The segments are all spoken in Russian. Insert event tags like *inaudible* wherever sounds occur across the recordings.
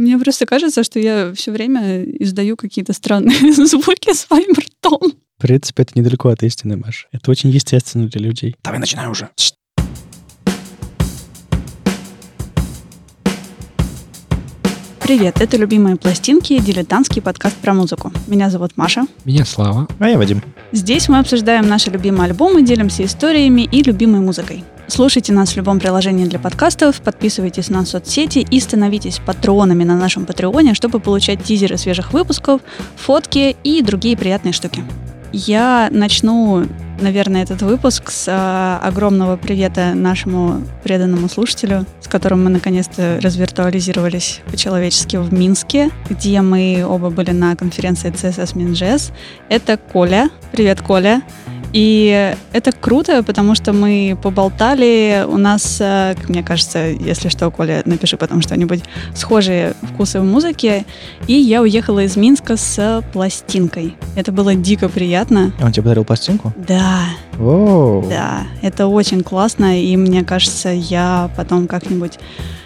Мне просто кажется, что я все время издаю какие-то странные *laughs* звуки своим ртом. В принципе, это недалеко от истины, Маша. Это очень естественно для людей. Давай начинаем уже. Привет, это «Любимые пластинки» — дилетантский подкаст про музыку. Меня зовут Маша. Меня Слава. А я Вадим. Здесь мы обсуждаем наши любимые альбомы, делимся историями и любимой музыкой. Слушайте нас в любом приложении для подкастов, подписывайтесь на соцсети и становитесь патронами на нашем Патреоне, чтобы получать тизеры свежих выпусков, фотки и другие приятные штуки. Я начну, наверное, этот выпуск с э, огромного привета нашему преданному слушателю, с которым мы наконец-то развиртуализировались по-человечески в Минске, где мы оба были на конференции CSS Minjazz. Это Коля. Привет, Коля. И это круто, потому что мы поболтали. У нас, э, как мне кажется, если что, Коля, напиши потом что-нибудь, схожие вкусы в музыке. И я уехала из Минска с пластинкой. Это было дико приятно. Он тебе подарил пластинку? Да. Воу. Да, это очень классно, и мне кажется, я потом как-нибудь Э,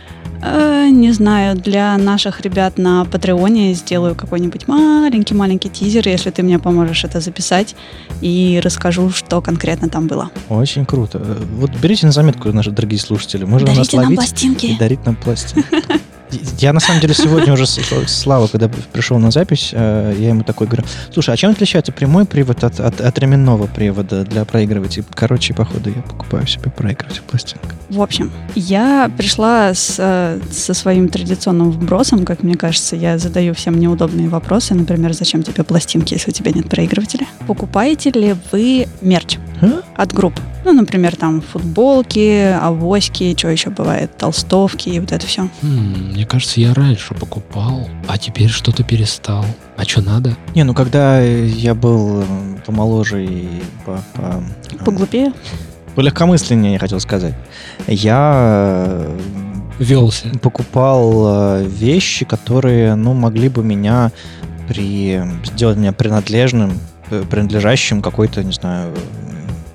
не знаю, для наших ребят на Патреоне сделаю какой-нибудь маленький-маленький тизер, если ты мне поможешь это записать, и расскажу, что конкретно там было. Очень круто. Вот берите на заметку, наши дорогие слушатели. Можно Дарите нас нам ловить пластинки. и дарить нам пластинки. *laughs* Я на самом деле сегодня уже с- Слава, когда пришел на запись, э, я ему такой говорю, слушай, а чем отличается прямой привод от, от, от ременного привода для проигрывателей? Короче, походу, я покупаю себе проигрыватель пластинка. В общем, я пришла с, э, со своим традиционным вбросом, как мне кажется, я задаю всем неудобные вопросы, например, зачем тебе пластинки, если у тебя нет проигрывателя? Покупаете ли вы мерч А? от групп? Ну, например, там футболки, авоськи, что еще бывает, толстовки и вот это все. М, мне кажется, я раньше покупал, а теперь что-то перестал. А что надо? Не, ну когда я был э, помоложе и по, по- Поглупее? полегкомысленнее, я хотел сказать, я э, Велся. покупал э, вещи, которые, ну, могли бы меня при... сделать меня принадлежным, э, принадлежащим какой-то, не знаю, э,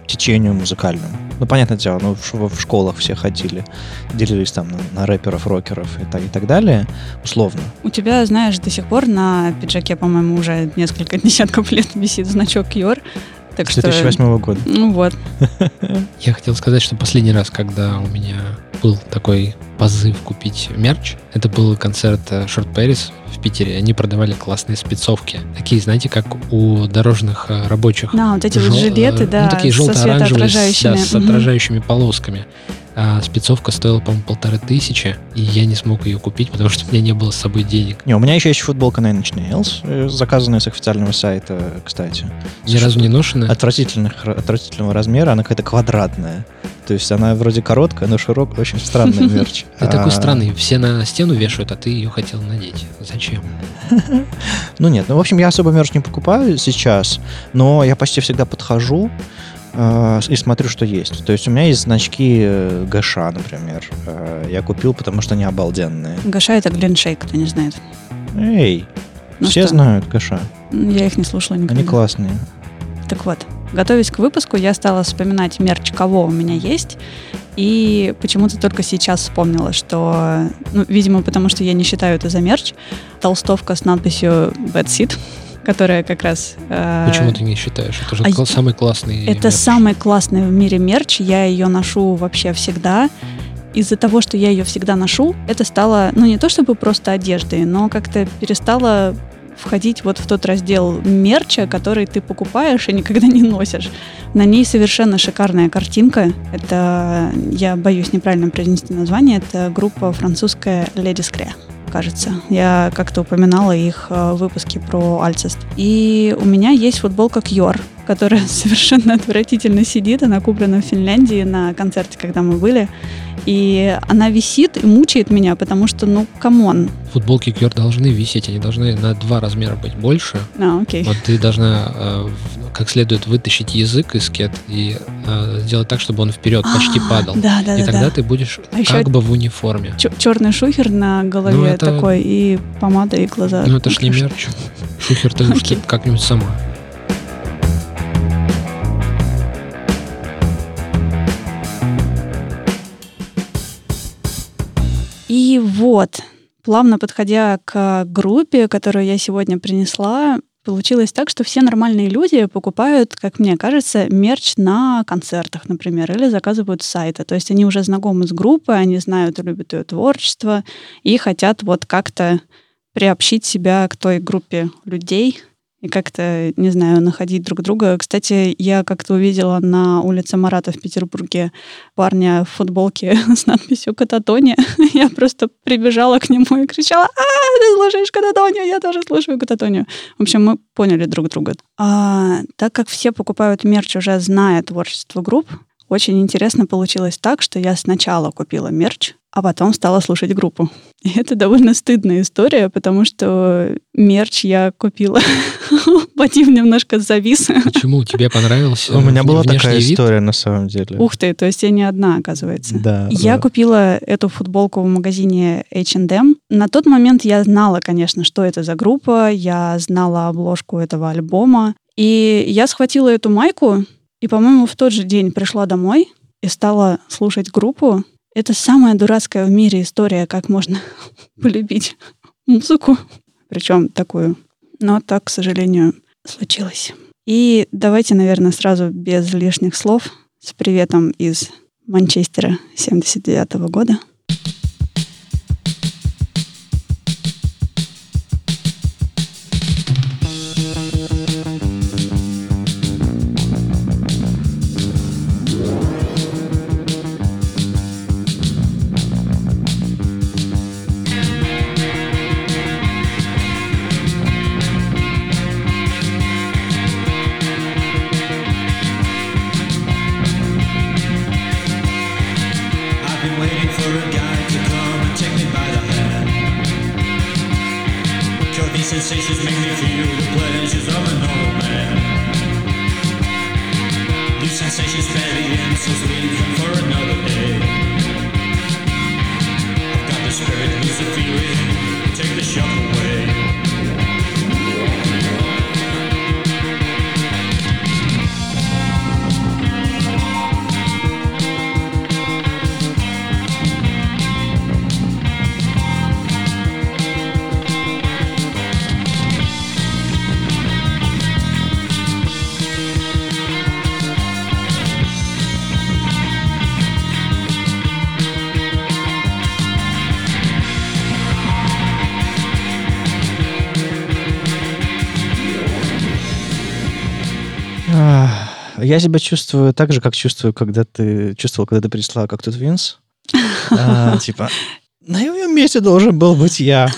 течению музыкальному. Ну, понятное дело, ну, в, в школах все ходили, делились там на, на рэперов, рокеров и так, и так далее, условно. У тебя, знаешь, до сих пор на пиджаке, по-моему, уже несколько *laughs* десятков лет висит значок Йор. Так С что... 2008 года. Ну вот. Я хотел сказать, что последний раз, когда у меня был такой позыв купить мерч, это был концерт э, Short Paris в Питере. Они продавали классные спецовки. Такие, знаете, как у дорожных э, рабочих. Да, вот эти вот Жел- жилеты, э, да, ну, такие со желто-оранжевые, с- да, с отражающими полосками. А спецовка стоила, по-моему, полторы тысячи, и я не смог ее купить, потому что у меня не было с собой денег. Не, у меня еще есть футболка Nine Inch Nails, э, заказанная с официального сайта, кстати. Ни разу не ношена. Отвратительных, отвратительного размера, она какая-то квадратная. То есть она вроде короткая, но широкая, очень странная *laughs* мерч. Ты такой А, странный, все на стену вешают, а ты ее хотел надеть. Зачем? *laughs* Ну нет, ну в общем я особо мерч не покупаю сейчас, но я почти всегда подхожу э, и смотрю, что есть. То есть у меня есть значки э, ГШ, например. Э, я купил, потому что они обалденные. Гаша это Глиншейк, кто не знает. Эй, Ну все что? знают ГШ. Я их не слушала никогда. Они классные. Так вот, готовясь к выпуску, я стала вспоминать мерч, кого у меня есть. И почему-то только сейчас вспомнила, что, ну, видимо, потому что я не считаю это за мерч, толстовка с надписью Bad Seed, которая как раз... э, Почему ты не считаешь? Это же а самый классный Это мерч. самый классный в мире мерч. Я ее ношу вообще всегда. Из-за того, что я ее всегда ношу, это стало, ну, не то чтобы просто одеждой, но как-то перестало входить вот в тот раздел мерча, который ты покупаешь и никогда не носишь. На ней совершенно шикарная картинка. Это, я боюсь неправильно произнести название, это группа французская Ladies Crea кажется. Я как-то упоминала их э, в выпуске про Alcest. И у меня есть футболка Cure, которая *laughs* совершенно отвратительно сидит. Она куплена в Финляндии на концерте, когда мы были. И она висит и мучает меня, потому что, ну, come on. Футболки Cure должны висеть, они должны на два размера быть больше. А, окей. Вот ты должна э, как следует вытащить язык из кет и э, сделать так, чтобы он вперед почти А, падал. Да, да, и да. тогда да. ты будешь А как бы в униформе. черный шухер на голове Ну, это- такой, и помада, и глаза. Ну это ж не мерч. Шухер ты *laughs* Окей. как-нибудь сама. Вот, плавно подходя к группе, которую я сегодня принесла, получилось так, что все нормальные люди покупают, как мне кажется, мерч на концертах, например, или заказывают с сайта. То есть они уже знакомы с группой, они знают и любят ее творчество и хотят вот как-то приобщить себя к той группе людей, и как-то, не знаю, находить друг друга. Кстати, я как-то увидела на улице Марата в Петербурге парня в футболке *laughs* с надписью «Кататония». *laughs* Я просто прибежала к нему и кричала «А, ты слушаешь Кататонию? Я тоже слушаю Кататонию». В общем, мы поняли друг друга. А, так как все покупают мерч, уже зная творчество групп, очень интересно получилось так, что я сначала купила мерч, а потом стала слушать группу. *laughs* И это довольно стыдная история, потому что мерч я купила. *laughs* Мотив немножко завис. Почему? Тебе понравился *laughs* У меня была такая история, на самом деле. Ух ты, то есть я не одна, оказывается. Да. Я купила эту футболку в магазине H&M. На тот момент я знала, конечно, что это за группа, я знала обложку этого альбома. И я схватила эту майку, и, по-моему, в тот же день пришла домой и стала слушать группу. Это самая дурацкая в мире история, как можно *laughs* полюбить музыку, причем такую. Но так, к сожалению, случилось. И давайте, наверное, сразу без лишних слов с приветом из Манчестера 79 -го года. Я себя чувствую так же, как чувствую, когда ты чувствовал, когда ты пришла как тут Винс. А, *laughs* типа, на его месте должен был быть я.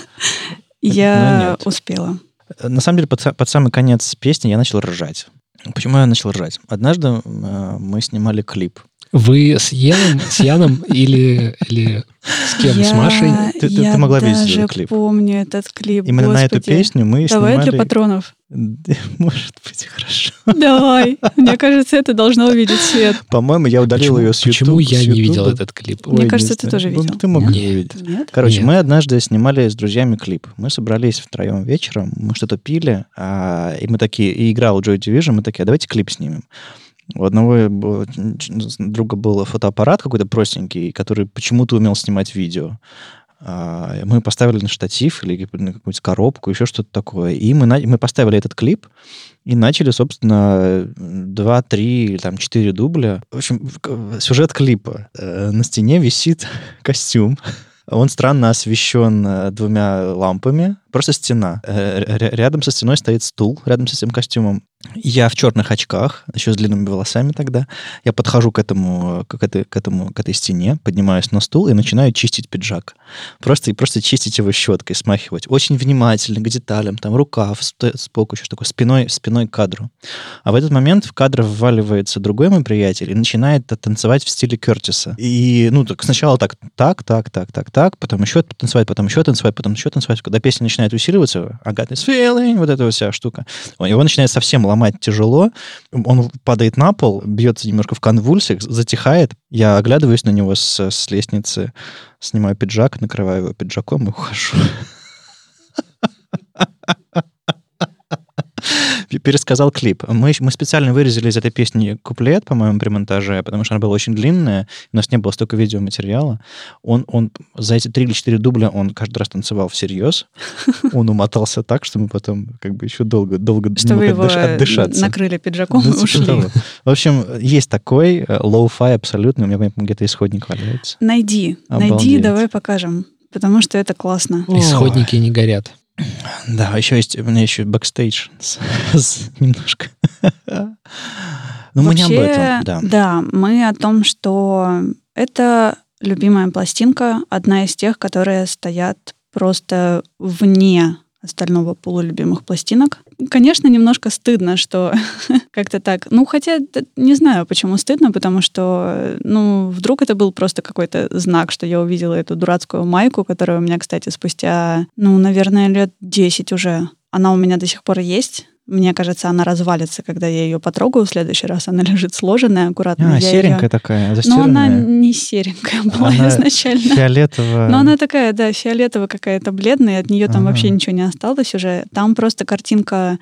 Я успела. На самом деле, под, под самый конец песни я начал ржать. Почему я начал ржать? Однажды э, мы снимали клип вы с Яном, с Яном или, или с кем? Я, с Машей? Ты, ты, ты могла видеть этот клип. Я помню этот клип. Именно Господи. на эту песню мы Давай снимали... для патронов. *laughs* Может быть, хорошо. Давай. Мне кажется, это должно увидеть свет. По-моему, я удалил Почему, ее с YouTube. почему я не видел этот клип? Мне Ой, кажется, ты тоже Ну, видел. ты мог Нет? бы увидеть. Нет? Короче, Нет. мы однажды снимали с друзьями клип. Мы собрались втроем вечером, мы что-то пили, а, и мы такие, и играл Joy Division, мы такие, а давайте клип снимем. У одного был- друга был фотоаппарат какой-то простенький, который почему-то умел снимать видео. А, Мы поставили на штатив или на какую-то коробку, еще что-то такое. И мы, мы поставили этот клип и начали, собственно, два, три, или там четыре дубля. В общем, сюжет клипа. Э, На стене висит *laughs* костюм. Он странно освещен э, двумя лампами. Просто стена. Э, ря- Рядом со стеной стоит стул, рядом с этим костюмом. Я в черных очках, еще с длинными волосами тогда. Я подхожу к этому, к этой, к этому, к этой стене, поднимаюсь на стул и начинаю чистить пиджак. Просто, и просто чистить его щеткой, смахивать. Очень внимательно, к деталям. Там рукав, сп- сбоку еще такой, спиной, спиной к кадру. А в этот момент в кадр вваливается другой мой приятель и начинает танцевать в стиле Кертиса. И, ну, так сначала так, так, так, так, так, так, потом еще танцевать, потом еще танцевать, потом еще танцевать. Когда песня начинает усиливаться, I got feeling, вот эта вся штука, его начинает совсем ломать тяжело, он падает на пол, бьется немножко в конвульсиях, затихает. Я оглядываюсь на него с, с лестницы, снимаю пиджак, накрываю его пиджаком и ухожу. *laughs* пересказал клип. Мы, мы специально вырезали из этой песни куплет, по-моему, при монтаже, потому что она была очень длинная, у нас не было столько видеоматериала. Он, он за эти три или четыре дубля он каждый раз танцевал всерьез. *laughs* Он умотался так, что мы потом как бы еще долго, долго что не его отдышаться. накрыли пиджаком ну, и ушли. Того. В общем, есть такой э, low-fi абсолютно. У меня где-то исходник валяется. Найди, Обалдеть. найди, давай покажем. Потому что это классно. Исходники не горят. Да, еще есть, у меня еще бэкстейдж немножко. Но мы не об этом, да. Да, мы о том, что это любимая пластинка, одна из тех, которые стоят просто вне остального полулюбимых пластинок. Конечно, немножко стыдно, что *laughs* как-то так. Ну, хотя не знаю, почему стыдно, потому что, ну, вдруг это был просто какой-то знак, что я увидела эту дурацкую майку, которая у меня, кстати, спустя, ну, наверное, лет 10 уже. Она у меня до сих пор есть. Мне кажется, она развалится, когда я ее потрогаю в следующий раз. Она *laughs* лежит сложенная, аккуратно. А, я серенькая ее... такая, застиранная. Но она не серенькая *laughs* была она изначально. Фиолетовая. Но она такая, да, фиолетовая какая-то бледная, от нее там ага. вообще ничего не осталось уже. Там просто картинка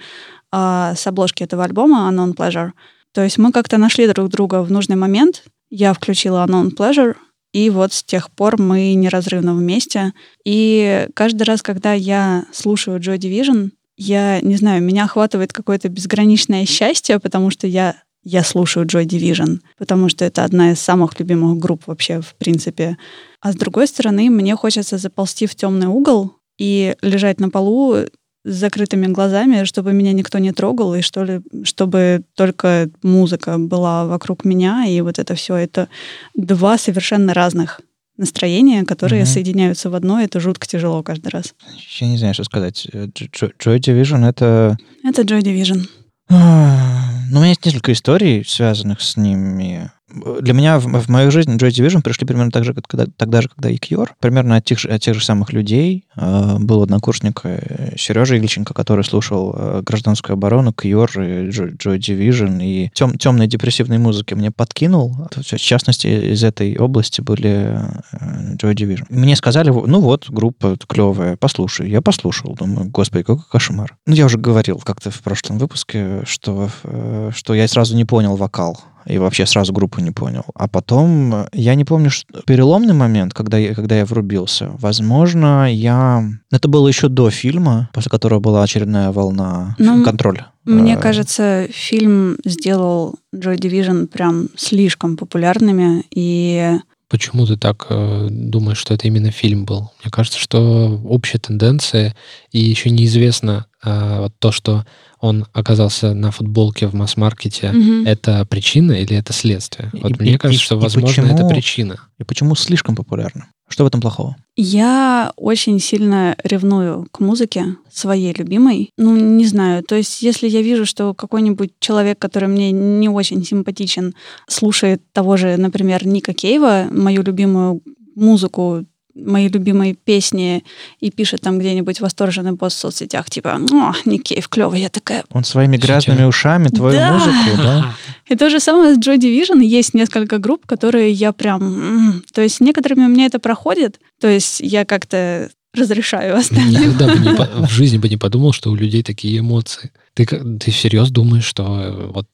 а, с обложки этого альбома Unknown Pleasure. То есть мы как-то нашли друг друга в нужный момент. Я включила Unknown Pleasure, и вот с тех пор мы неразрывно вместе. И каждый раз, когда я слушаю Joy Division, я не знаю, меня охватывает какое-то безграничное счастье, потому что я я слушаю Joy Division, потому что это одна из самых любимых групп вообще, в принципе. А с другой стороны, мне хочется заползти в темный угол и лежать на полу с закрытыми глазами, чтобы меня никто не трогал, и что ли, чтобы только музыка была вокруг меня, и вот это все, это два совершенно разных настроения, которые угу. соединяются в одно, это жутко тяжело каждый раз. Я не знаю, что сказать. Joy Division — это... Это Joy Division. Ну, у меня есть несколько историй, связанных с ними для меня в, в мою жизнь Joy Division пришли примерно так же, как, когда, тогда же, когда и Cure. Примерно от тех же, от тех же самых людей. Э, был однокурсник э, Сережа Ильченко, который слушал э, «Гражданскую оборону», Cure, и Joy, Joy Division, и тем, темной депрессивной музыки мне подкинул. В частности, из этой области были э, Joy Division. Мне сказали, ну вот, группа клевая, послушай. Я послушал, думаю, господи, какой кошмар. Ну, я уже говорил как-то в прошлом выпуске, что, э, что я сразу не понял вокал и вообще сразу группу не понял. А потом, э, я не помню, что переломный момент, когда я, когда я врубился. Возможно, я... Это было еще до фильма, после которого была очередная волна ну, контроля. Мне э, кажется, фильм сделал Joy Division прям слишком популярными, и Почему ты так э, думаешь, что это именно фильм был? Мне кажется, что общая тенденция, и еще неизвестно э, вот то, что он оказался на футболке в масс-маркете, угу. это причина или это следствие? Вот и, мне и, кажется, и, что, возможно, почему, это причина. И почему слишком популярно? Что в этом плохого? Я очень сильно ревную к музыке своей любимой. Ну, не знаю. То есть, если я вижу, что какой-нибудь человек, который мне не очень симпатичен, слушает того же, например, Ника Кейва, мою любимую музыку мои любимые песни и пишет там где-нибудь восторженный пост в соцсетях, типа, о, Никеев клевый, я такая... Он своими грязными ушами твою да! музыку, да? И то же самое с Joy Division. Есть несколько групп, которые я прям... То есть некоторыми у меня это проходит, то есть я как-то разрешаю остальным. Никогда бы не, *laughs* в жизни бы не подумал, что у людей такие эмоции. Ты, ты всерьез думаешь, что э, вот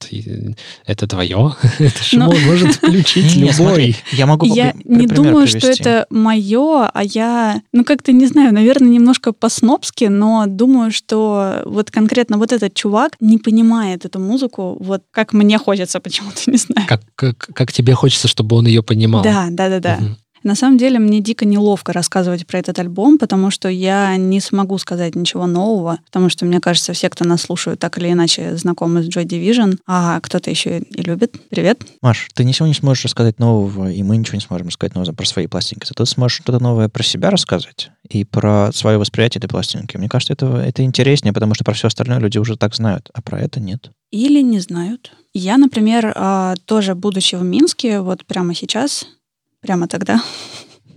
это твое? *laughs* это же Но... может *laughs* включить любой. Я могу Я не думаю, что это мое, а я, ну как-то не знаю, наверное, немножко по-снобски, но думаю, что вот конкретно вот этот чувак не понимает эту музыку, вот как мне хочется почему-то, не знаю. Как, как, как тебе хочется, чтобы он ее понимал. Да, да, да, да. Угу. На самом деле мне дико неловко рассказывать про этот альбом, потому что я не смогу сказать ничего нового, потому что, мне кажется, все, кто нас слушают, так или иначе знакомы с Joy Division, а кто-то еще и любит. Привет. Маш, ты ничего не сможешь рассказать нового, и мы ничего не сможем рассказать нового про свои пластинки. Ты сможешь что-то новое про себя рассказывать и про свое восприятие этой пластинки. Мне кажется, это, это интереснее, потому что про все остальное люди уже так знают, а про это нет. Или не знают. Я, например, а, тоже, будучи в Минске, вот прямо сейчас, Прямо тогда.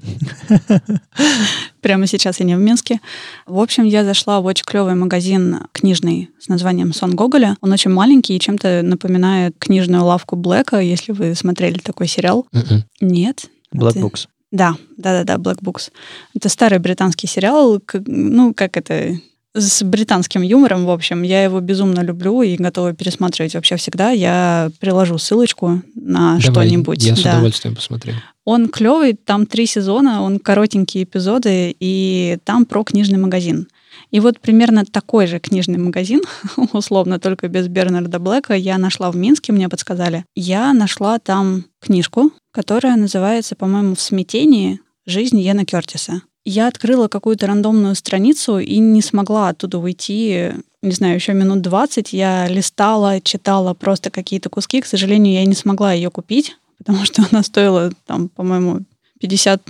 *laughs* Прямо сейчас я не в Минске. В общем, я зашла в очень клевый магазин книжный с названием «Сон Гоголя». Он очень маленький и чем-то напоминает книжную лавку Блэка, если вы смотрели такой сериал. Mm-mm. Нет. Black это... Books. Да, да-да-да, Black Books. Это старый британский сериал, ну, как это с британским юмором, в общем. Я его безумно люблю и готова пересматривать вообще всегда. Я приложу ссылочку на Давай, что-нибудь. Я с да. удовольствием посмотрю. Он клевый, там три сезона, он коротенькие эпизоды, и там про книжный магазин. И вот примерно такой же книжный магазин, *laughs* условно, только без Бернарда Блэка, я нашла в Минске, мне подсказали. Я нашла там книжку, которая называется, по-моему, «В смятении. Жизнь Йена Кертиса». Я открыла какую-то рандомную страницу и не смогла оттуда уйти, не знаю, еще минут 20. Я листала, читала просто какие-то куски. К сожалению, я не смогла ее купить, потому что она стоила, там, по-моему, 50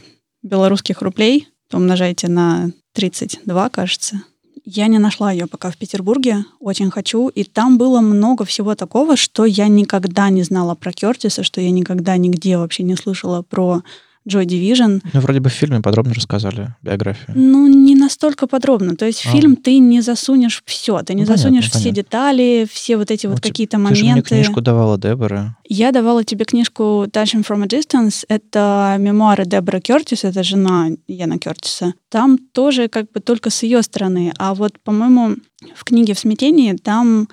белорусских рублей. Умножайте на 32, кажется. Я не нашла ее пока в Петербурге, очень хочу. И там было много всего такого, что я никогда не знала про Кертиса, что я никогда нигде вообще не слышала про Joy Division. Ну, вроде бы в фильме подробно рассказали биографию. Ну, не настолько подробно. То есть в А. фильм ты не засунешь все. Ты не Ну, понятно, засунешь все понятно. детали, все вот эти Ну, вот какие-то Ты же мне моменты. книжку давала Дебора. Я давала тебе книжку Touching from a Distance. Это мемуары Дебора Кертис, это жена Яна Кертиса. Там тоже как бы только с ее стороны. А вот, по-моему, в книге «В смятении» там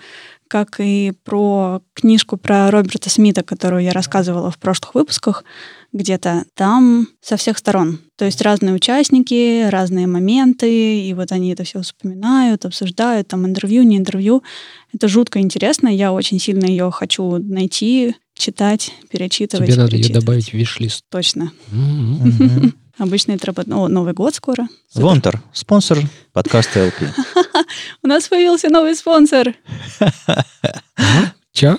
как и про книжку про Роберта Смита, которую я рассказывала в прошлых выпусках где-то, там со всех сторон. То есть разные участники, разные моменты, и вот они это все вспоминают, обсуждают, там интервью, не интервью. Это жутко интересно, я очень сильно ее хочу найти, читать, перечитывать. Тебе надо ее перечитывать. добавить в виш-лист. Точно. М-м. Это работает. О, Новый год скоро. Супер. Вонтер, спонсор подкаста LP. *laughs* У нас появился новый спонсор. Чё?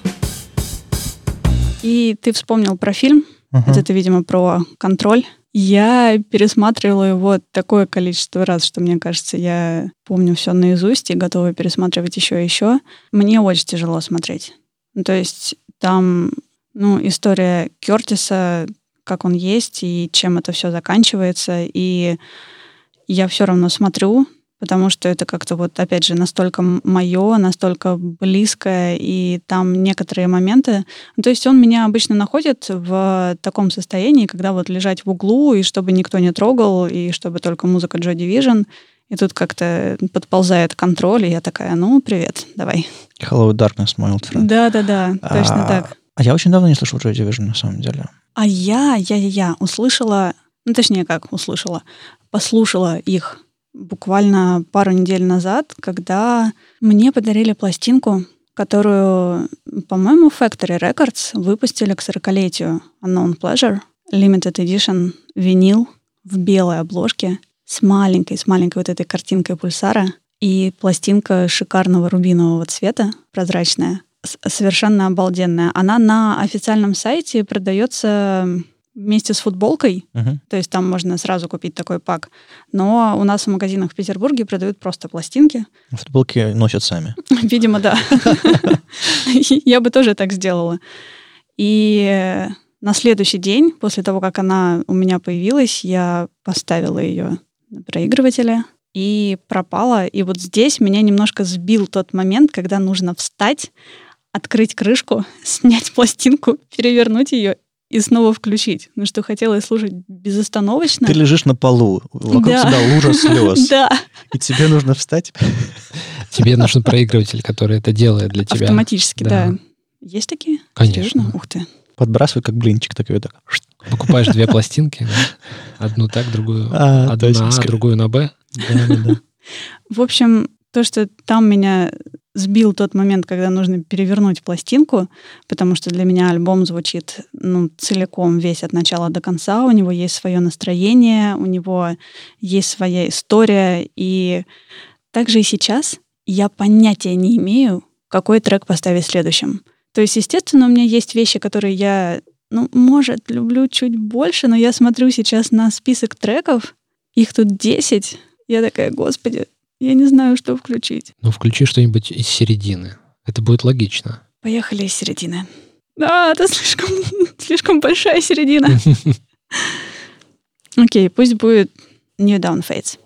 И ты вспомнил про фильм. Это, видимо, про контроль. Я пересматривала его такое количество раз, что мне кажется, я помню все наизусть и готова пересматривать еще и еще. Мне очень тяжело смотреть. Ну, то есть там, ну, история Кертиса, как он есть и чем это все заканчивается. И я все равно смотрю, потому что это как-то вот, опять же, настолько мое, настолько близкое, и там некоторые моменты... Ну, То есть он меня обычно находит в таком состоянии, когда вот лежать в углу, и чтобы никто не трогал, и чтобы только музыка Joy Division, и тут как-то подползает контроль, и я такая, ну, привет, давай. Hello, Darkness, my old friend. Да-да-да, точно А, так. А я очень давно не слышал Joy Division, на самом деле. А я, я, я, я услышала, ну, точнее, как услышала, послушала их буквально пару недель назад, когда мне подарили пластинку, которую, по-моему, Factory Records выпустили к 40-летию Unknown Pleasure, Limited Edition винил в белой обложке с маленькой, с маленькой вот этой картинкой пульсара и пластинка шикарного рубинового цвета, прозрачная, совершенно обалденная. Она на официальном сайте продается вместе с футболкой, Мгм. то есть там можно сразу купить такой пак. Но у нас в магазинах в Петербурге продают просто пластинки. Футболки носят сами. *laughs* Видимо, да. *laughs* Я бы тоже так сделала. И на следующий день, после того, как она у меня появилась, я поставила ее на проигрывателе и пропала. И вот здесь меня немножко сбил тот момент, когда нужно встать, открыть крышку, *laughs* снять пластинку, перевернуть ее и снова включить. Ну что хотела слушать безостановочно. Ты лежишь на полу, вокруг Да. тебя лужа *laughs* слез, Да, и тебе нужно встать. *laughs* Тебе нужен проигрыватель, который это делает для тебя. автоматически, Да. Есть такие? Конечно. Ух ты. Подбрасывай, как блинчик такой. Так. Покупаешь две пластинки, одну так, другую А, одну на А, другую на Б. В общем, то, что там меня сбил тот момент, когда нужно перевернуть пластинку, потому что для меня альбом звучит ну, целиком весь от начала до конца. У него есть свое настроение, у него есть своя история. И также и сейчас я понятия не имею, какой трек поставить следующим. То есть, естественно, у меня есть вещи, которые я, ну, может, люблю чуть больше, но я смотрю сейчас на список треков, их тут 10. Я такая, господи, я не знаю, что включить. Ну, включи что-нибудь из середины. Это будет логично. Поехали из середины. А, это слишком, *laughs* слишком большая середина. *laughs* Окей, пусть будет New Down Fades.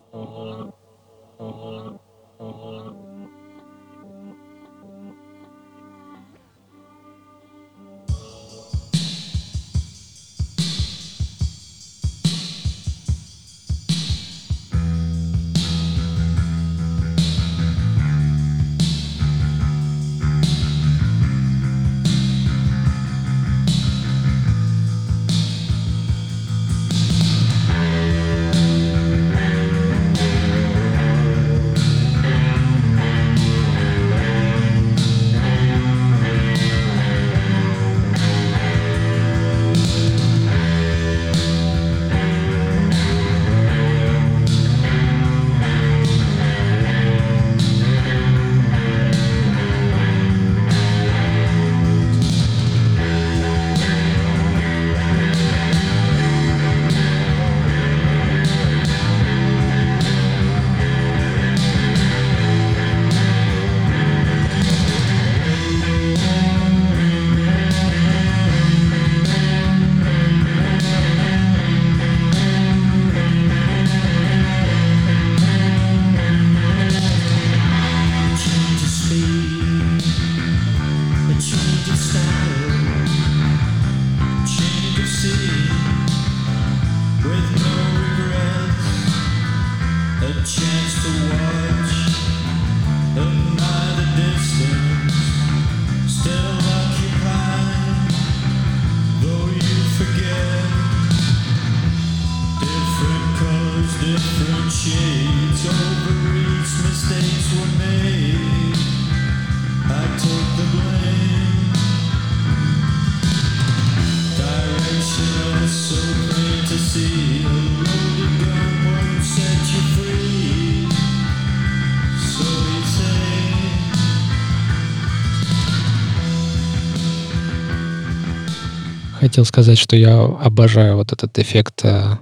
Хотел сказать, что я обожаю вот этот эффект э,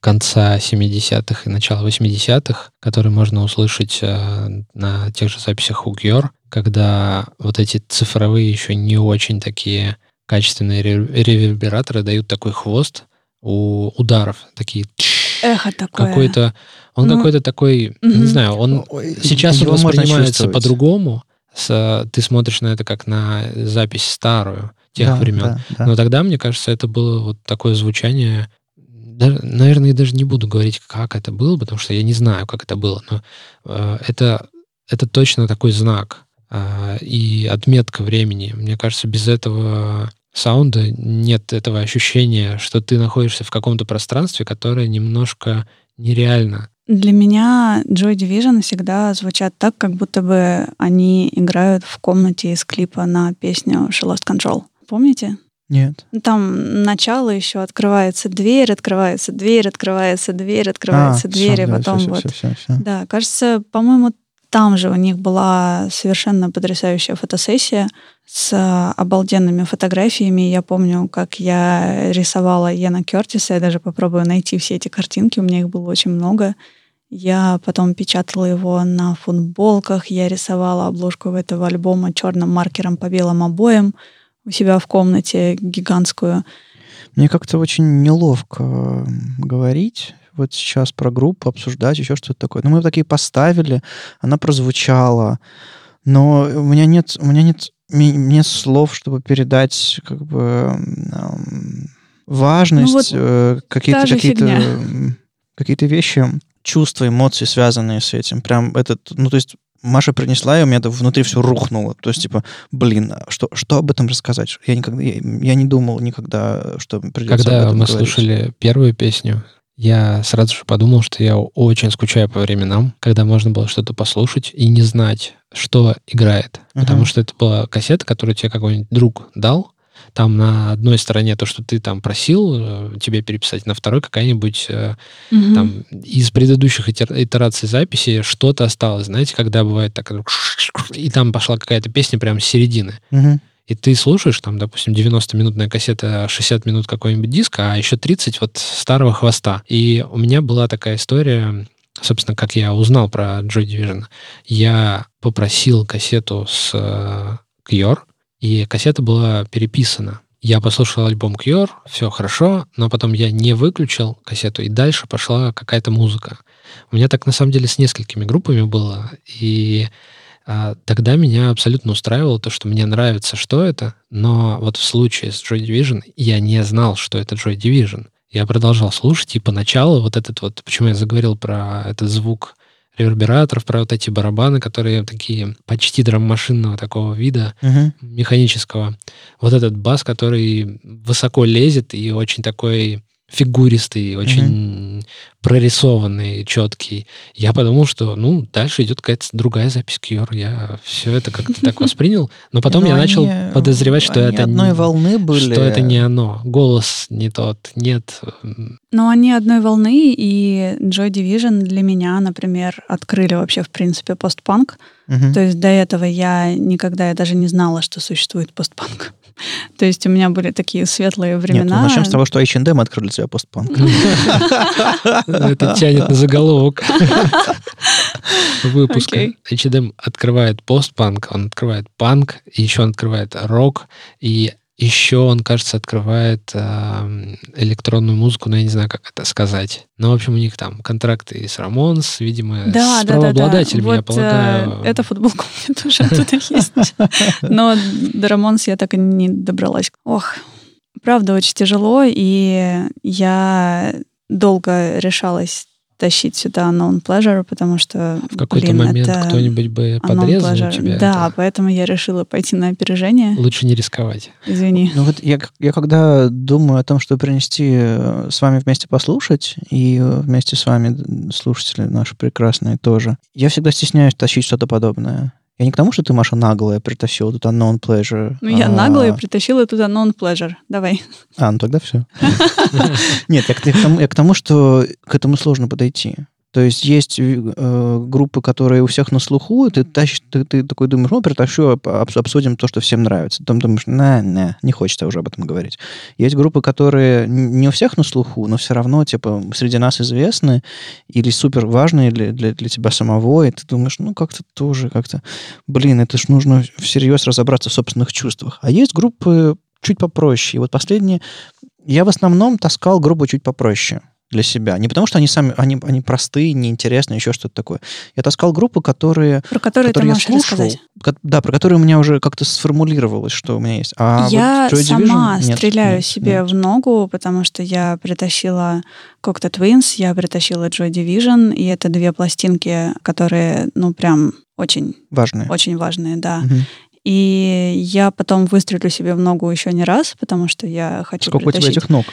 конца 70-х и начала 80-х, который можно услышать э, на тех же записях у Гьор, когда вот эти цифровые еще не очень такие качественные ревербераторы дают такой хвост у ударов, такие эхо такое. Какой-то, он ну, какой-то такой, угу. не знаю, он сейчас он воспринимается по-другому. С, ты смотришь на это как на запись старую тех да, времен. Да, да. Но тогда, мне кажется, это было вот такое звучание. Даже, наверное, я даже не буду говорить, как это было, потому что я не знаю, как это было. Но э, это, это точно такой знак э, и отметка времени. Мне кажется, без этого саунда нет этого ощущения, что ты находишься в каком-то пространстве, которое немножко нереально. Для меня Joy Division всегда звучат так, как будто бы они играют в комнате из клипа на песню She Lost Control. Помните? Нет. Там начало еще открывается дверь, открывается дверь, открывается дверь, открывается а, дверь, все, и потом все, вот. Все, все, все. Да, кажется, по-моему, там же у них была совершенно потрясающая фотосессия с обалденными фотографиями. Я помню, как я рисовала Яна Кертиса. Я даже попробую найти все эти картинки. У меня их было очень много. Я потом печатала его на футболках. Я рисовала обложку этого альбома черным маркером по белым обоям у себя в комнате гигантскую. Мне как-то очень неловко говорить вот сейчас про группу, обсуждать еще что-то такое. Ну, мы такие поставили, она прозвучала, но у меня нет, у меня нет, нет слов, чтобы передать как бы важность, ну, вот э, какие-то какие-то какие-то вещи, чувства, эмоции, связанные с этим. Прям этот, ну, то есть Маша принесла, и у меня это внутри все рухнуло. То есть, типа, блин, а что, что об этом рассказать? Я никогда, я, я не думал никогда, что придется Когда мы говорить. слушали первую песню, я сразу же подумал, что я очень скучаю по временам, когда можно было что-то послушать и не знать, что играет. Uh-huh. Потому что это была кассета, которую тебе какой-нибудь друг дал, там на одной стороне то, что ты там просил э, тебе переписать, на второй какая-нибудь угу. там из предыдущих итераций записи что-то осталось. Знаете, когда бывает так, и там пошла какая-то песня прямо с середины. Угу. И ты слушаешь, там, допустим, 90-минутная кассета, 60 минут какой-нибудь диск, а еще 30 вот старого хвоста. И у меня была такая история, собственно, как я узнал про Joy Division. Я попросил кассету с э, и кассета была переписана. Я послушал альбом Cure, все хорошо, но потом я не выключил кассету, и дальше пошла какая-то музыка. У меня так на самом деле с несколькими группами было, и а, тогда меня абсолютно устраивало то, что мне нравится, что это, но вот в случае с Joy Division я не знал, что это Joy Division. Я продолжал слушать, и поначалу вот этот вот, почему я заговорил про этот звук ревербераторов, про вот эти барабаны, которые такие почти драм-машинного такого вида, uh-huh. механического. Вот этот бас, который высоко лезет и очень такой фигуристый, очень mm-hmm. прорисованный, четкий. Я подумал, что, ну, дальше идет какая-то другая запись Кьюр. Я все это как-то так *laughs* воспринял. Но потом я начал подозревать, что это одной волны были. Что это не оно. Голос не тот. Нет. Но они одной волны, и Joy Division для меня, например, открыли вообще, в принципе, постпанк. То есть до этого я никогда, я даже не знала, что существует постпанк. *laughs* То есть у меня были такие светлые времена. Нет, ну, начнем с того, что H&M открыли для себя постпанк. Это тянет на заголовок *laughs* выпуска. H&M открывает постпанк, он открывает панк, еще он открывает рок, и еще он, кажется, открывает э, электронную музыку, но я не знаю, как это сказать. Но, в общем, у них там контракты с Рамонс, видимо, да, с да, правообладателями, да, да. Вот, я полагаю. Э, эта футболка у *laughs* меня тоже оттуда есть. Но до Рамонс я так и не добралась. Ох, правда, очень тяжело, и я долго решалась тащить сюда non pleasure, потому что в какой-то момент кто-нибудь бы подрезал тебя. Да, это. поэтому я решила пойти на опережение. Лучше не рисковать. Извини. Ну вот я, я когда думаю о том, что принести э, с вами вместе послушать, и вместе с вами слушатели наши прекрасные тоже, я всегда стесняюсь тащить что-то подобное. Я не к тому, что ты, Маша, наглая притащила тут unknown pleasure. Ну, я а... наглая притащила тут unknown pleasure. Давай. А, ну тогда все. *laughs* Нет, я к тому, что к этому сложно подойти. То есть есть э, группы, которые у всех на слуху, ты, тащишь, ты, ты такой думаешь, ну, притащу, обсудим то, что всем нравится. Потом думаешь, на, на, не хочется уже об этом говорить. Есть группы, которые не у всех на слуху, но все равно, типа, среди нас известны или супер важные для, для, для тебя самого, и ты думаешь, ну, как-то тоже, как-то, блин, это ж нужно всерьез разобраться в собственных чувствах. А есть группы чуть попроще. И вот последние... Я в основном таскал группу чуть попроще для себя. Не потому, что они сами, они, они простые, неинтересные, еще что-то такое. Я таскал группы, которые... Про которые, которые ты можешь слушал, рассказать. Да, про которые у меня уже как-то сформулировалось, что у меня есть. А я вот сама Division, стреляю нет, себе нет. в ногу, потому что я притащила Cocteau Twins, я притащила Joy Division, и это две пластинки, которые, ну, прям очень... Важные. Очень важные, да. Угу. И я потом выстрелю себе в ногу еще не раз, потому что я хочу Сколько притащить... у тебя этих ног?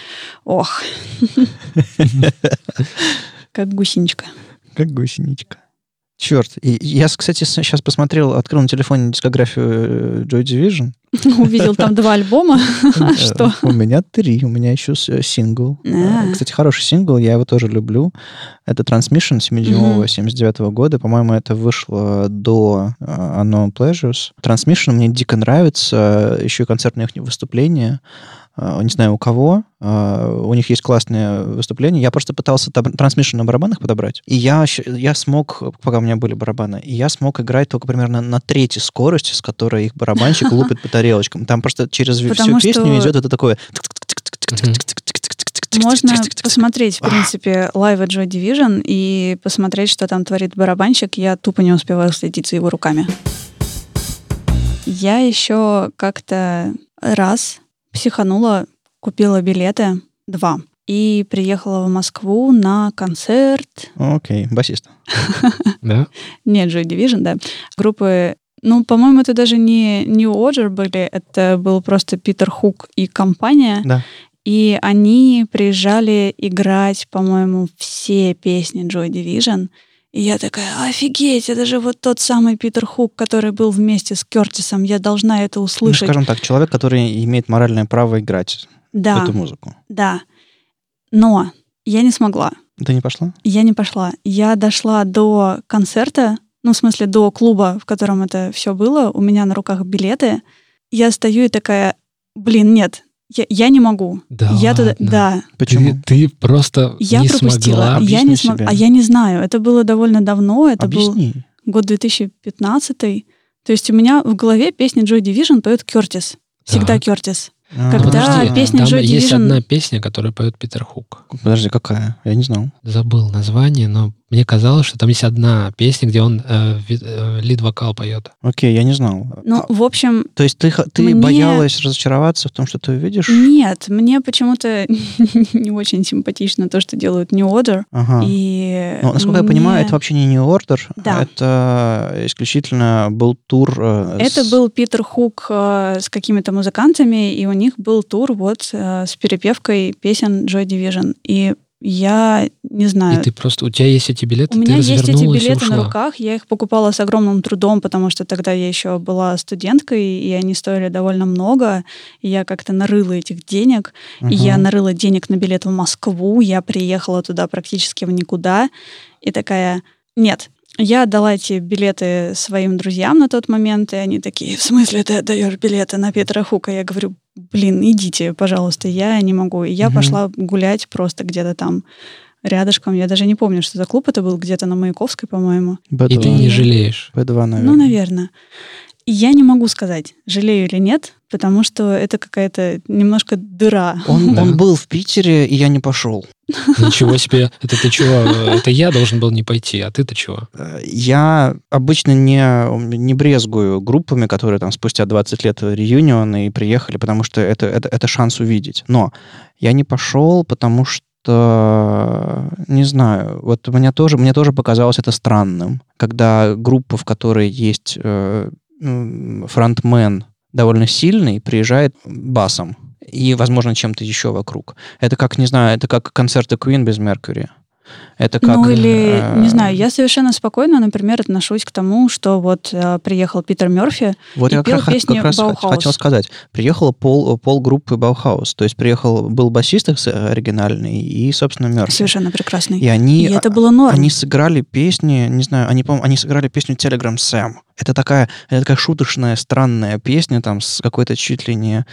Ох. *laughs* Как гусеничка. Как гусеничка. Черт. И я, кстати, сейчас посмотрел, открыл на телефоне дискографию э, Joy Division. *laughs* Увидел там два альбома. *laughs* Что? У меня три. У меня еще э, сингл. А. Кстати, хороший сингл, я его тоже люблю. Это Transmission 7-дюймового 79 года. По-моему, это вышло до э, Unknown Pleasures. Transmission мне дико нравится. Еще и концертные их выступления. А, не знаю у кого, а, у них есть классные выступления. Я просто пытался трансмишн на барабанах подобрать, и я, я смог, пока у меня были барабаны, и я смог играть только примерно на третьей скорости, с которой их барабанщик лупит по тарелочкам. Там просто через всю песню идет это такое... Можно посмотреть, в принципе, лайв Joy Division и посмотреть, что там творит барабанщик. Я тупо не успеваю следить за его руками. Я еще как-то раз психанула, купила билеты, два, и приехала в Москву на концерт. Окей, okay, басист. *laughs* Да? Нет, Joy Division, да. Группы ну, по-моему, это даже не New Order были, это был просто Питер Хук и компания. Да. И они приезжали играть, по-моему, все песни Joy Division. И я такая, офигеть, это же вот тот самый Питер Хук, который был вместе с Кертисом, я должна это ну, услышать. Ну, скажем так, человек, который имеет моральное право играть да, эту музыку. Да, но я не смогла. Ты не пошла? Я не пошла. Я дошла до концерта, ну, в смысле, до клуба, в котором это все было, у меня на руках билеты. Я стою и такая, блин, нет, я, я не могу. Да. Я туда, да. Почему? Ты, ты просто я не пропустила. смогла. Я не смог, а я не знаю. Это было довольно давно. Это Объясни. был год 2015. То есть у меня в голове песня Joy Division поет Кертис. Всегда да. Кертис. А, Когда Подожди, песня Joy есть Division... одна песня, которую поет Питер Хук. Подожди, какая? Я не знал. Забыл название, но мне казалось, что там есть одна песня, где он э, э, лид-вокал поет. Окей, я не знал. Ну, в общем... То есть ты, ты мне... боялась разочароваться в том, что ты увидишь? Нет, мне почему-то *laughs* не очень симпатично то, что делают New Order. Ага. И ну, насколько мне... я понимаю, это вообще не New Order. Да. Это исключительно был тур... Э, это с... был Питер Хук э, с какими-то музыкантами, и у них был тур вот э, с перепевкой песен Joy Division. И я не знаю. И ты просто, у тебя есть эти билеты, У меня есть эти билеты на руках, я их покупала с огромным трудом, потому что тогда я еще была студенткой, и они стоили довольно много, и я как-то нарыла этих денег, uh-huh. и я нарыла денег на билет в Москву, я приехала туда практически в никуда, и такая, нет, я отдала эти билеты своим друзьям на тот момент, и они такие, в смысле ты отдаешь билеты на Петра Хука? Я говорю, блин, идите, пожалуйста, я не могу. И я угу. пошла гулять просто где-то там рядышком. Я даже не помню, что за клуб это был, где-то на Маяковской, по-моему. И ты не жалеешь? Б2, наверное. Ну, наверное. И я не могу сказать, жалею или нет, потому что это какая-то немножко дыра. Он, да. он был в Питере, и я не пошел. Ничего себе. Это ты чего? Это я должен был не пойти, а ты-то чего? Я обычно не, не брезгую группами, которые там спустя 20 лет реюнион и приехали, потому что это, это, это шанс увидеть. Но я не пошел, потому что не знаю, вот мне тоже, мне тоже показалось это странным, когда группа, в которой есть э, фронтмен довольно сильный, приезжает басом и, возможно, чем-то еще вокруг. Это как, не знаю, это как концерты Queen без Меркьюри. Это как... ну или, э, не знаю, я совершенно спокойно, например, отношусь к тому, что вот э, приехал Питер Мерфи Вот и я пел как, песни как раз Баухаус. хотел сказать. Приехал пол, пол группы Баухаус. То есть приехал, был басист их с- оригинальный и, собственно, Мерфи. Совершенно прекрасный. И они, И это было норм. они сыграли песни, не знаю, они, по они сыграли песню Telegram Sam. Это такая, это такая шуточная, странная песня, там, с какой-то чуть ли не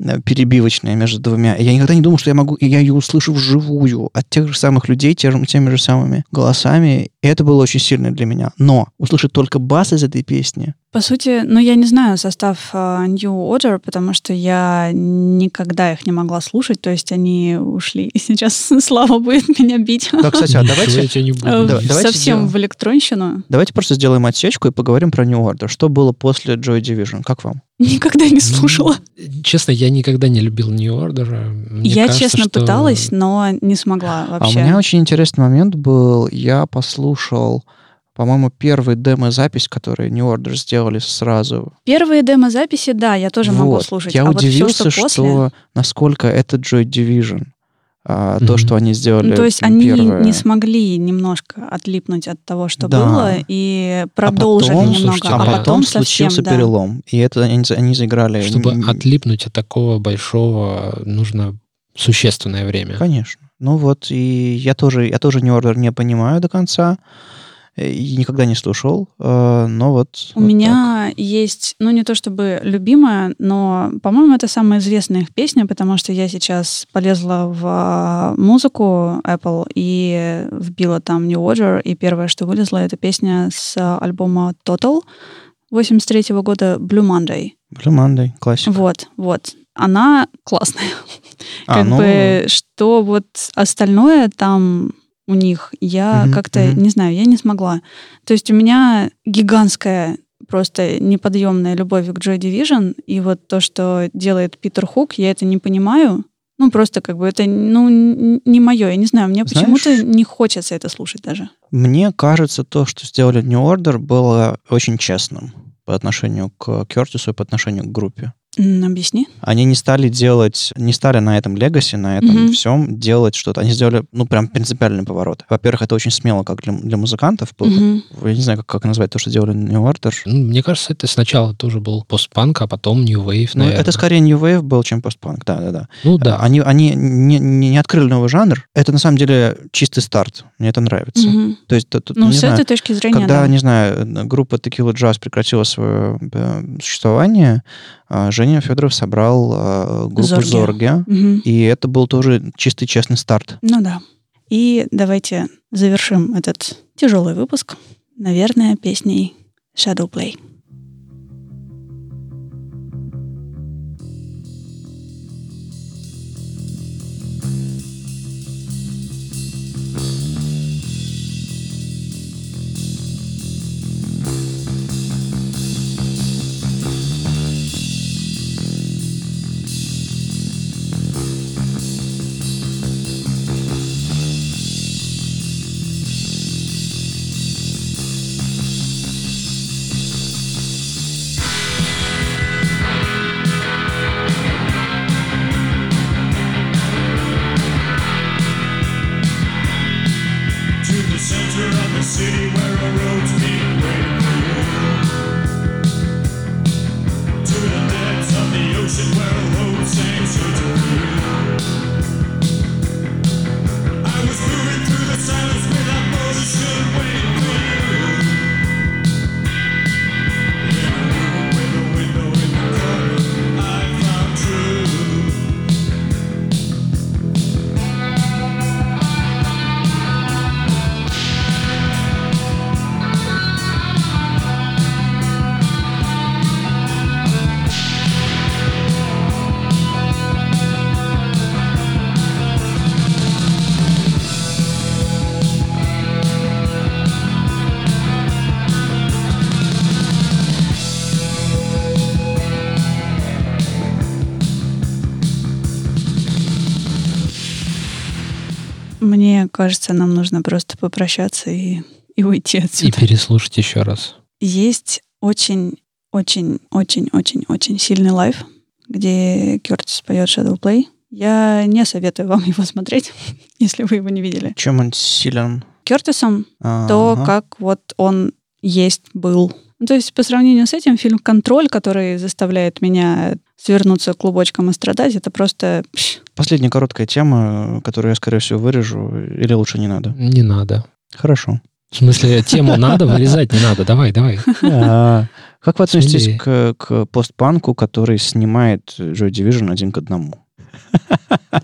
э, перебивочная между двумя. Я никогда не думал, что я могу, я ее услышу вживую от тех же самых людей, те же- теми же самыми голосами. И это было очень сильно для меня. Но услышать только бас из этой песни, По сути, ну я не знаю состав э, New Order, потому что я никогда их не могла слушать, то есть они ушли. И сейчас *laughs* Слава будет меня бить да, кстати, а давайте, э, да- давайте совсем сделаем. в электронщину. давайте просто сделаем отсечку и поговорим про New Order. Что было после Joy Division? Как вам? *laughs* Никогда не слушала. Честно, я никогда не любил New Order. Мне я кажется, честно что- пыталась, но не смогла А у вообще. меня очень интересный момент был. Я послушал, по-моему, первый демо-запись, которую New Order сделали сразу. Первые демо-записи, да, я тоже могу Вот. слушать. Я а вот удивился, все, что после... что насколько это Joy Division. А, То, Мгм. что они сделали Ну, то есть они первое. не смогли немножко отлипнуть от того, что Да. было, и продолжить а потом, немного, слушайте, а да. потом, потом совсем, случился да. перелом. И это они, они заиграли... Чтобы м, отлипнуть от такого большого, нужно существенное время. Конечно. Ну вот, и я тоже, я тоже New Order не понимаю до конца. Э, И никогда не слушал. э, Но вот... У вот меня есть, ну не то чтобы любимая, но, по-моему, это самая известная их песня, потому что я сейчас полезла в а, музыку Apple и вбила там New Order, и первое, что вылезло, это песня с альбома Total 83 года Blue Monday. так. Blue Monday, классика. Вот, вот. Она классная. А, как ну, бы, что вот остальное там у них, я Мгм, как-то, мгм. не знаю, я не смогла. То есть у меня гигантская просто неподъемная любовь к Joy Division, и вот то, что делает Питер Хук, я это не понимаю. Ну, просто как бы это, ну, не мое, я не знаю, мне Знаешь- почему-то не хочется это слушать даже. Мне кажется, то, что сделали New Order, было очень честным по отношению к Кертису и по отношению к группе. Объясни. Они не стали делать, не стали на этом легаси, на этом Мгм. всем делать что-то. Они сделали, ну, прям принципиальный поворот. Во-первых, это очень смело, как для, для музыкантов. было. Мгм. Я не знаю, как, как назвать то, что делали New Order. Ну, мне кажется, это сначала тоже был постпанк, а потом New Wave, Ну, это скорее New Wave был, чем постпанк. Да, да, да. Ну да. Они, они не, не- не открыли новый жанр. Это на самом деле чистый старт. Мне это нравится. Мгм. То есть, тут- тут, Ну, не с знаю, этой точки зрения, Когда, да. не знаю, группа Tequila Jazz прекратила свое э, существование, Женя Федоров собрал а, группу Зорге. Зорге. Мгм. И это был тоже чистый честный старт. Ну да. И давайте завершим этот тяжелый выпуск, наверное, песней Shadow Play. Кажется, нам нужно просто попрощаться и, и уйти И отсюда. переслушать еще раз. Есть очень, очень, очень, очень, очень сильный лайв, где Кертис поет Shadow Play. Я не советую вам *laughs* его смотреть, *laughs* если вы его не видели. Чем он силен? Кертисом то, как вот он есть, был. Ну, То есть по сравнению с этим фильм «Контроль», который заставляет меня свернуться клубочком и страдать, это просто... Последняя короткая тема, которую я, скорее всего, вырежу, или лучше не надо. Не надо. Хорошо. В смысле, тему надо, вырезать не надо. Давай, давай. А, Как вы относитесь к, к постпанку, который снимает Joy Division один к одному?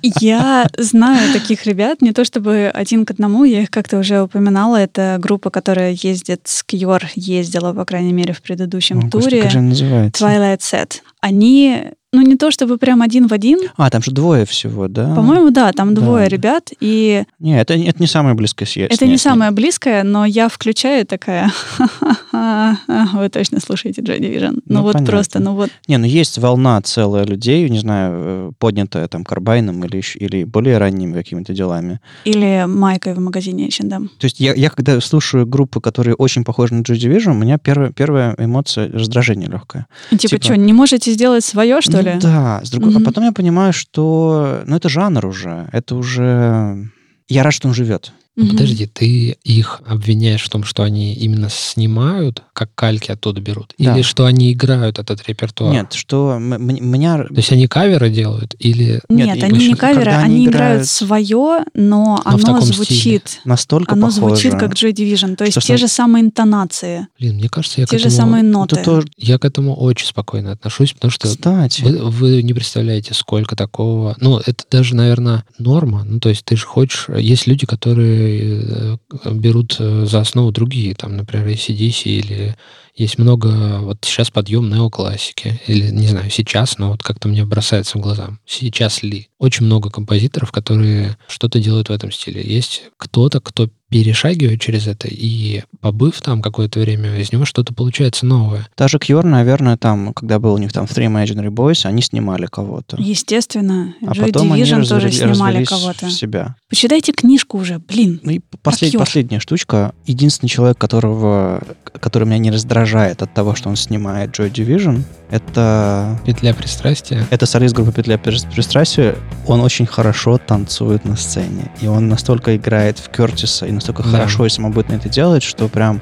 Я знаю таких ребят, не то чтобы один к одному, я их как-то уже упоминала. Это группа, которая ездит с Кьор, ездила, по крайней мере, в предыдущем О, Господи, туре. как же называется? Twilight Set. Они, ну не то чтобы прям один в один, А, там же двое всего, да? по-моему, да, там Да. двое ребят, и Не, это, это не самое близкое съесть. это не самое близкое, но я включаю такая, «Ха-ха-ха, вы точно слушаете Joy Division. Ну, Ну, вот понятно. просто, ну вот, Не, ну есть волна целая людей, не знаю, э, поднятая там Карбайном или, или более ранними какими-то делами. или майкой в магазине H&M. То есть я, я когда слушаю группы, которые очень похожи на Joy Division, у меня первая, первая эмоция раздражение легкое. Типа, Типа- что, не можете сделать свое, что Ну ли? да, с другой- Мгм. а потом я понимаю, что ну, это жанр уже, это уже... Я рад, что он живет. Мгм. Подожди, ты их обвиняешь в том, что они именно снимают, как кальки оттуда берут? Да. Или что они играют этот репертуар? Нет, что м- м- меня... То есть они каверы делают? Или... Нет, Нет, они не каверы, они они играют играют- свое, но, Но в оно таком звучит. настолько Оно похоже. звучит как Joy Division, то есть Что те сна- же самые интонации, Блин, мне кажется, я те к же этому... самые Это ноты. тоже... Я к этому очень спокойно отношусь, потому что Кстати, Вы, вы не представляете, сколько такого. Ну, это даже, наверное, норма. Ну, то есть ты же хочешь... Есть люди, которые э, берут э, за основу другие, там, например, ACDC или есть много... Вот сейчас подъем неоклассики. Или, не знаю, сейчас, но вот как-то мне бросается в глаза. Сейчас ли? Очень много композиторов, которые что-то делают в этом стиле. Есть кто-то, кто перешагивает через это, и побыв там какое-то время, из него что-то получается новое. даже Кьор, наверное, там, когда был у них там Three Imaginary Boys, они снимали кого-то. Естественно, А Joy потом они Division тоже развели- снимали кого-то. себя. Почитайте книжку уже, блин. Ну и послед- последняя штучка. Единственный человек, которого, который меня не раздражает от того, что он снимает Joy Division, это Петля пристрастия. это солист группы «Петля пристрастия». Он очень хорошо танцует на сцене. И он настолько играет в Кертиса и настолько Да. хорошо и самобытно это делает, что прям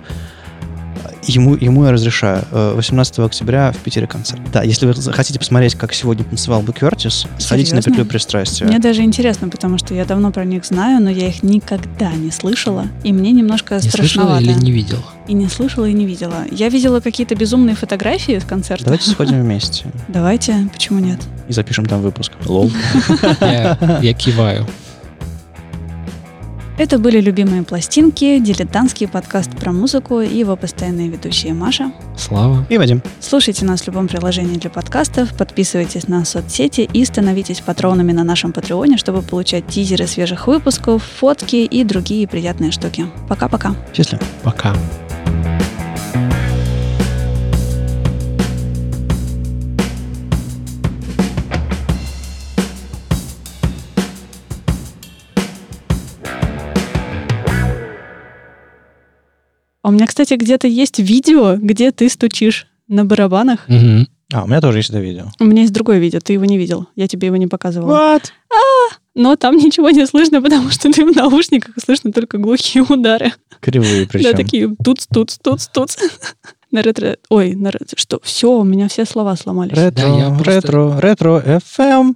ему, ему я разрешаю. Э, 18 октября в Питере концерт. Да, если вы хотите посмотреть, как сегодня танцевал бы Кертис, сходите на? «Петлю пристрастия». Мне даже интересно, потому что я давно про них знаю, но я их никогда не слышала, и мне немножко Не слышала страшновато. или не видела? И не слышала, и не видела. Я видела какие-то безумные фотографии с концерта. Давайте сходим вместе Давайте, почему нет? и запишем там выпуск. Лол. Я киваю. Это были «Любимые пластинки», дилетантский подкаст про музыку и его постоянные ведущие Маша. Слава. И Вадим. Слушайте нас в любом приложении для подкастов, подписывайтесь на соцсети и становитесь патронами на нашем Патреоне, чтобы получать тизеры свежих выпусков, фотки и другие приятные штуки. Пока-пока. Счастливо. Пока. А у меня, кстати, где-то есть видео, где ты стучишь на барабанах. Мгм. А, у меня тоже есть это видео. У меня есть другое видео, ты его не видел. Я тебе его не показывала. What? Но там ничего не слышно, потому что ты в наушниках, и слышно только глухие удары. Кривые причем. Да, такие туц, туц, туц, туц. На ретро... Ой, на ретро... Что? Все, у меня все слова сломались. Ретро, Да, просто- ретро, ретро, FM.